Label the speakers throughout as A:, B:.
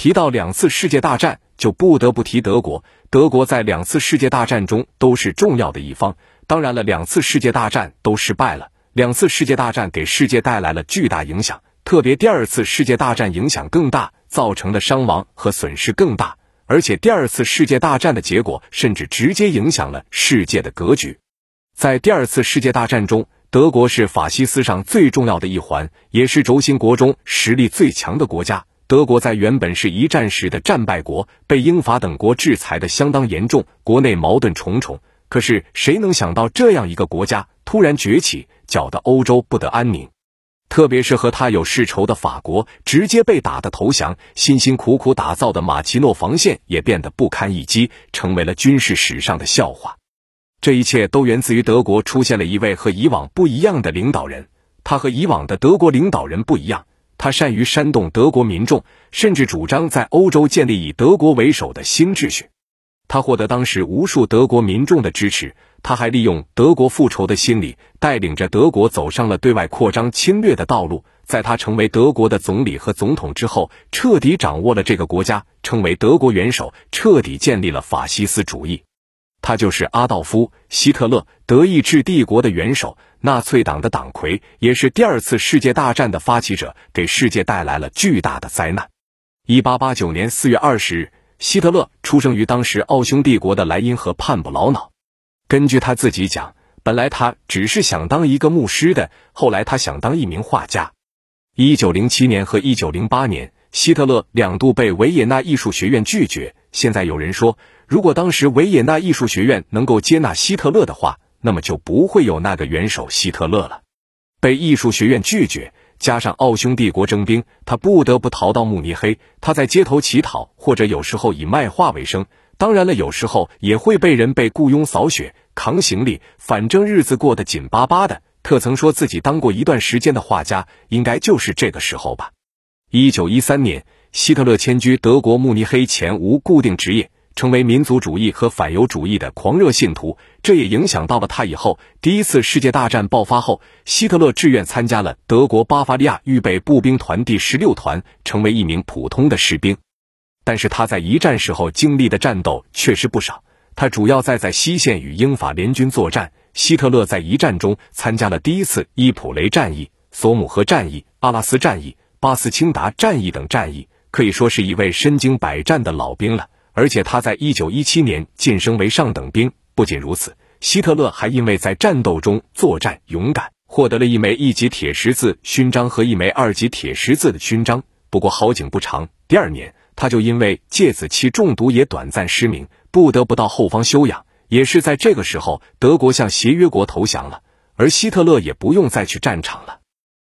A: 提到两次世界大战，就不得不提德国。德国在两次世界大战中都是重要的一方。当然了，两次世界大战都失败了。两次世界大战给世界带来了巨大影响，特别第二次世界大战影响更大，造成的伤亡和损失更大。而且第二次世界大战的结果甚至直接影响了世界的格局。在第二次世界大战中，德国是法西斯上最重要的一环，也是轴心国中实力最强的国家。德国在原本是一战时的战败国，被英法等国制裁的相当严重，国内矛盾重重。可是谁能想到这样一个国家突然崛起，搅得欧洲不得安宁？特别是和他有世仇的法国，直接被打的投降，辛辛苦苦打造的马奇诺防线也变得不堪一击，成为了军事史上的笑话。这一切都源自于德国出现了一位和以往不一样的领导人。他和以往的德国领导人不一样，他善于煽动德国民众，甚至主张在欧洲建立以德国为首的新秩序。他获得当时无数德国民众的支持。他还利用德国复仇的心理，带领着德国走上了对外扩张侵略的道路。在他成为德国的总理和总统之后，彻底掌握了这个国家，成为德国元首，彻底建立了法西斯主义。他就是阿道夫·希特勒，德意志帝国的元首，纳粹党的党魁，也是第二次世界大战的发起者，给世界带来了巨大的灾难。一八八九年四月二十日，希特勒出生于当时奥匈帝国的莱茵河畔布劳瑙。根据他自己讲，本来他只是想当一个牧师的，后来他想当一名画家。一九零七年和一九零八年，希特勒两度被维也纳艺术学院拒绝。现在有人说，如果当时维也纳艺术学院能够接纳希特勒的话，那么就不会有那个元首希特勒了。被艺术学院拒绝，加上奥匈帝国征兵，他不得不逃到慕尼黑。他在街头乞讨，或者有时候以卖画为生。当然了，有时候也会被人被雇佣扫雪、扛行李，反正日子过得紧巴巴的。特曾说自己当过一段时间的画家，应该就是这个时候吧。一九一三年，希特勒迁居德国慕尼黑前无固定职业，成为民族主义和反犹主义的狂热信徒，这也影响到了他以后。第一次世界大战爆发后，希特勒志愿参加了德国巴伐利亚预备步兵团第十六团，成为一名普通的士兵。但是他在一战时候经历的战斗确实不少。他主要在在西线与英法联军作战。希特勒在一战中参加了第一次伊普雷战役、索姆河战役、阿拉斯战役、巴斯钦达战役等战役，可以说是一位身经百战的老兵了。而且他在一九一七年晋升为上等兵。不仅如此，希特勒还因为在战斗中作战勇敢，获得了一枚一级铁十字勋章和一枚二级铁十字的勋章。不过好景不长，第二年。他就因为芥子气中毒也短暂失明，不得不到后方休养。也是在这个时候，德国向协约国投降了，而希特勒也不用再去战场了。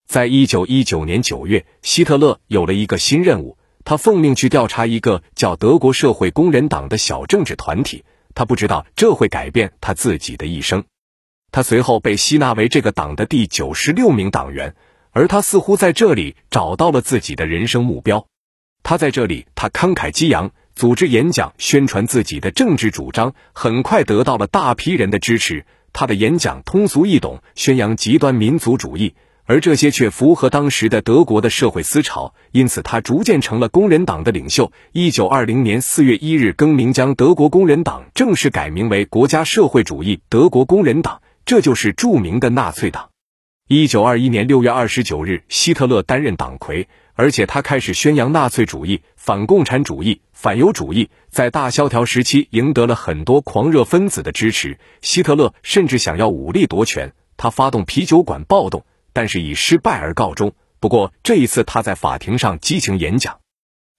A: 在一九一九年九月，希特勒有了一个新任务，他奉命去调查一个叫德国社会工人党的小政治团体。他不知道这会改变他自己的一生。他随后被吸纳为这个党的第九十六名党员，而他似乎在这里找到了自己的人生目标。他在这里，他慷慨激昂，组织演讲，宣传自己的政治主张，很快得到了大批人的支持。他的演讲通俗易懂，宣扬极端民族主义，而这些却符合当时的德国的社会思潮，因此他逐渐成了工人党的领袖。一九二零年四月一日更名，将德国工人党正式改名为国家社会主义德国工人党，这就是著名的纳粹党。一九二一年六月二十九日，希特勒担任党魁。而且他开始宣扬纳粹主义、反共产主义、反犹主义，在大萧条时期赢得了很多狂热分子的支持。希特勒甚至想要武力夺权，他发动啤酒馆暴动，但是以失败而告终。不过这一次他在法庭上激情演讲，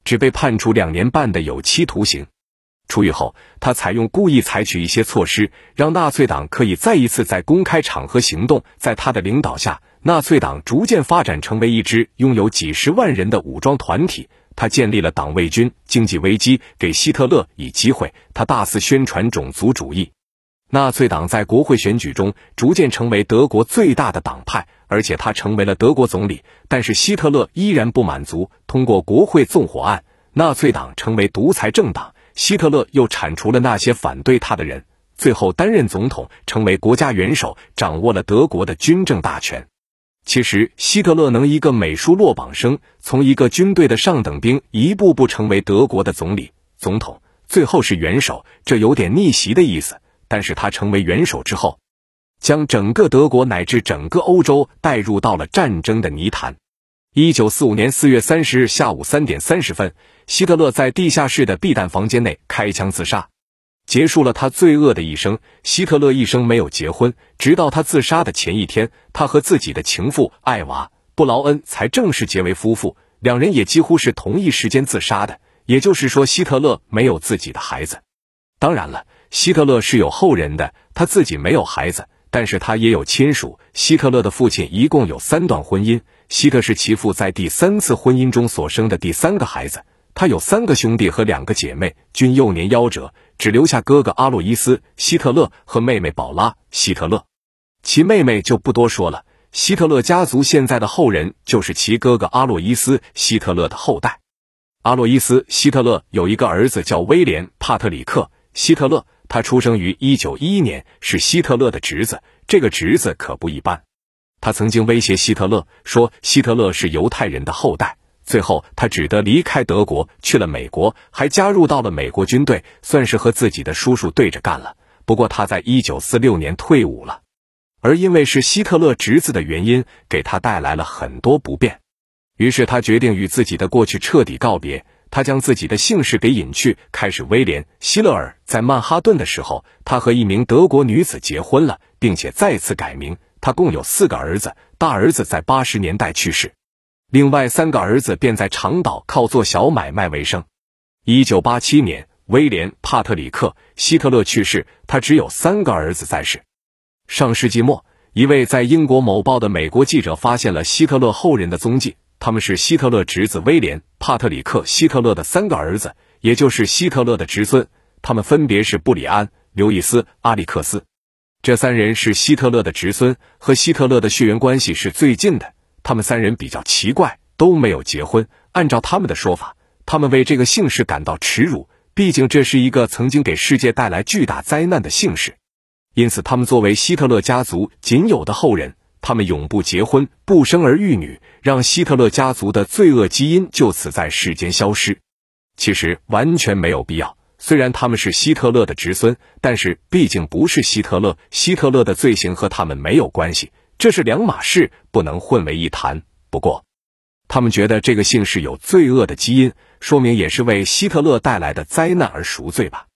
A: 只被判处两年半的有期徒刑。出狱后，他采用故意采取一些措施，让纳粹党可以再一次在公开场合行动。在他的领导下。纳粹党逐渐发展成为一支拥有几十万人的武装团体。他建立了党卫军。经济危机给希特勒以机会，他大肆宣传种族主义。纳粹党在国会选举中逐渐成为德国最大的党派，而且他成为了德国总理。但是希特勒依然不满足，通过国会纵火案，纳粹党成为独裁政党。希特勒又铲除了那些反对他的人，最后担任总统，成为国家元首，掌握了德国的军政大权。其实，希特勒能一个美术落榜生，从一个军队的上等兵，一步步成为德国的总理、总统，最后是元首，这有点逆袭的意思。但是他成为元首之后，将整个德国乃至整个欧洲带入到了战争的泥潭。一九四五年四月三十日下午三点三十分，希特勒在地下室的避弹房间内开枪自杀，结束了他罪恶的一生。希特勒一生没有结婚，直到他自杀的前一天，他和自己的情妇艾娃·布劳恩才正式结为夫妇。两人也几乎是同一时间自杀的，也就是说，希特勒没有自己的孩子。当然了，希特勒是有后人的，他自己没有孩子。但是他也有亲属。希特勒的父亲一共有三段婚姻，希特是其父在第三次婚姻中所生的第三个孩子。他有三个兄弟和两个姐妹，均幼年夭折，只留下哥哥阿洛伊斯·希特勒和妹妹宝拉·希特勒。其妹妹就不多说了。希特勒家族现在的后人就是其哥哥阿洛伊斯·希特勒的后代。阿洛伊斯·希特勒有一个儿子叫威廉·帕特里克·希特勒。他出生于一九一一年，是希特勒的侄子。这个侄子可不一般，他曾经威胁希特勒说希特勒是犹太人的后代。最后，他只得离开德国，去了美国，还加入到了美国军队，算是和自己的叔叔对着干了。不过，他在一九四六年退伍了，而因为是希特勒侄子的原因，给他带来了很多不便。于是，他决定与自己的过去彻底告别。他将自己的姓氏给隐去，开始威廉·希勒尔。在曼哈顿的时候，他和一名德国女子结婚了，并且再次改名。他共有四个儿子，大儿子在八十年代去世，另外三个儿子便在长岛靠做小买卖为生。一九八七年，威廉·帕特里克·希特勒去世，他只有三个儿子在世。上世纪末，一位在英国某报的美国记者发现了希特勒后人的踪迹。他们是希特勒侄子威廉·帕特里克·希特勒的三个儿子，也就是希特勒的侄孙。他们分别是布里安·刘易斯·阿里克斯。这三人是希特勒的侄孙，和希特勒的血缘关系是最近的。他们三人比较奇怪，都没有结婚。按照他们的说法，他们为这个姓氏感到耻辱，毕竟这是一个曾经给世界带来巨大灾难的姓氏。因此，他们作为希特勒家族仅有的后人。他们永不结婚，不生儿育女，让希特勒家族的罪恶基因就此在世间消失。其实完全没有必要。虽然他们是希特勒的侄孙，但是毕竟不是希特勒，希特勒的罪行和他们没有关系，这是两码事，不能混为一谈。不过，他们觉得这个姓氏有罪恶的基因，说明也是为希特勒带来的灾难而赎罪吧。